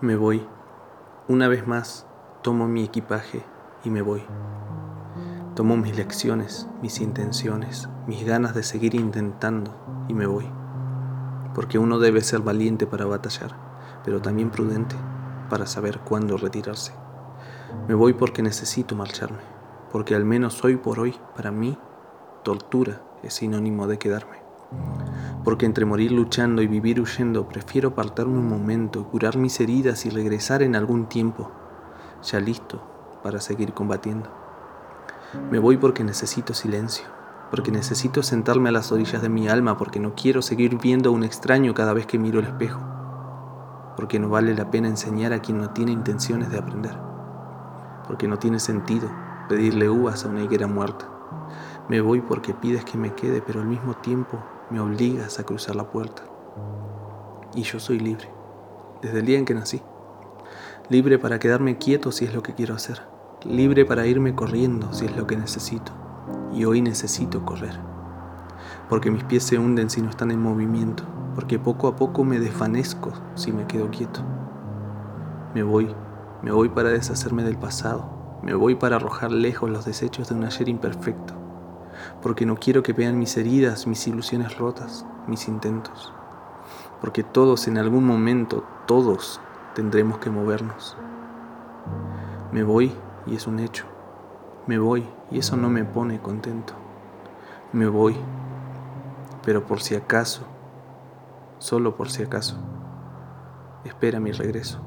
Me voy. Una vez más, tomo mi equipaje y me voy. Tomo mis lecciones, mis intenciones, mis ganas de seguir intentando y me voy. Porque uno debe ser valiente para batallar, pero también prudente para saber cuándo retirarse. Me voy porque necesito marcharme, porque al menos hoy por hoy, para mí, tortura es sinónimo de quedarme porque entre morir luchando y vivir huyendo, prefiero apartarme un momento, curar mis heridas y regresar en algún tiempo, ya listo para seguir combatiendo. Me voy porque necesito silencio, porque necesito sentarme a las orillas de mi alma, porque no quiero seguir viendo a un extraño cada vez que miro el espejo, porque no vale la pena enseñar a quien no tiene intenciones de aprender, porque no tiene sentido pedirle uvas a una higuera muerta. Me voy porque pides que me quede, pero al mismo tiempo me obligas a cruzar la puerta. Y yo soy libre, desde el día en que nací. Libre para quedarme quieto si es lo que quiero hacer. Libre para irme corriendo si es lo que necesito. Y hoy necesito correr. Porque mis pies se hunden si no están en movimiento. Porque poco a poco me desvanezco si me quedo quieto. Me voy, me voy para deshacerme del pasado. Me voy para arrojar lejos los desechos de un ayer imperfecto porque no quiero que vean mis heridas, mis ilusiones rotas, mis intentos, porque todos en algún momento, todos tendremos que movernos. Me voy y es un hecho. Me voy y eso no me pone contento. Me voy, pero por si acaso, solo por si acaso, espera mi regreso.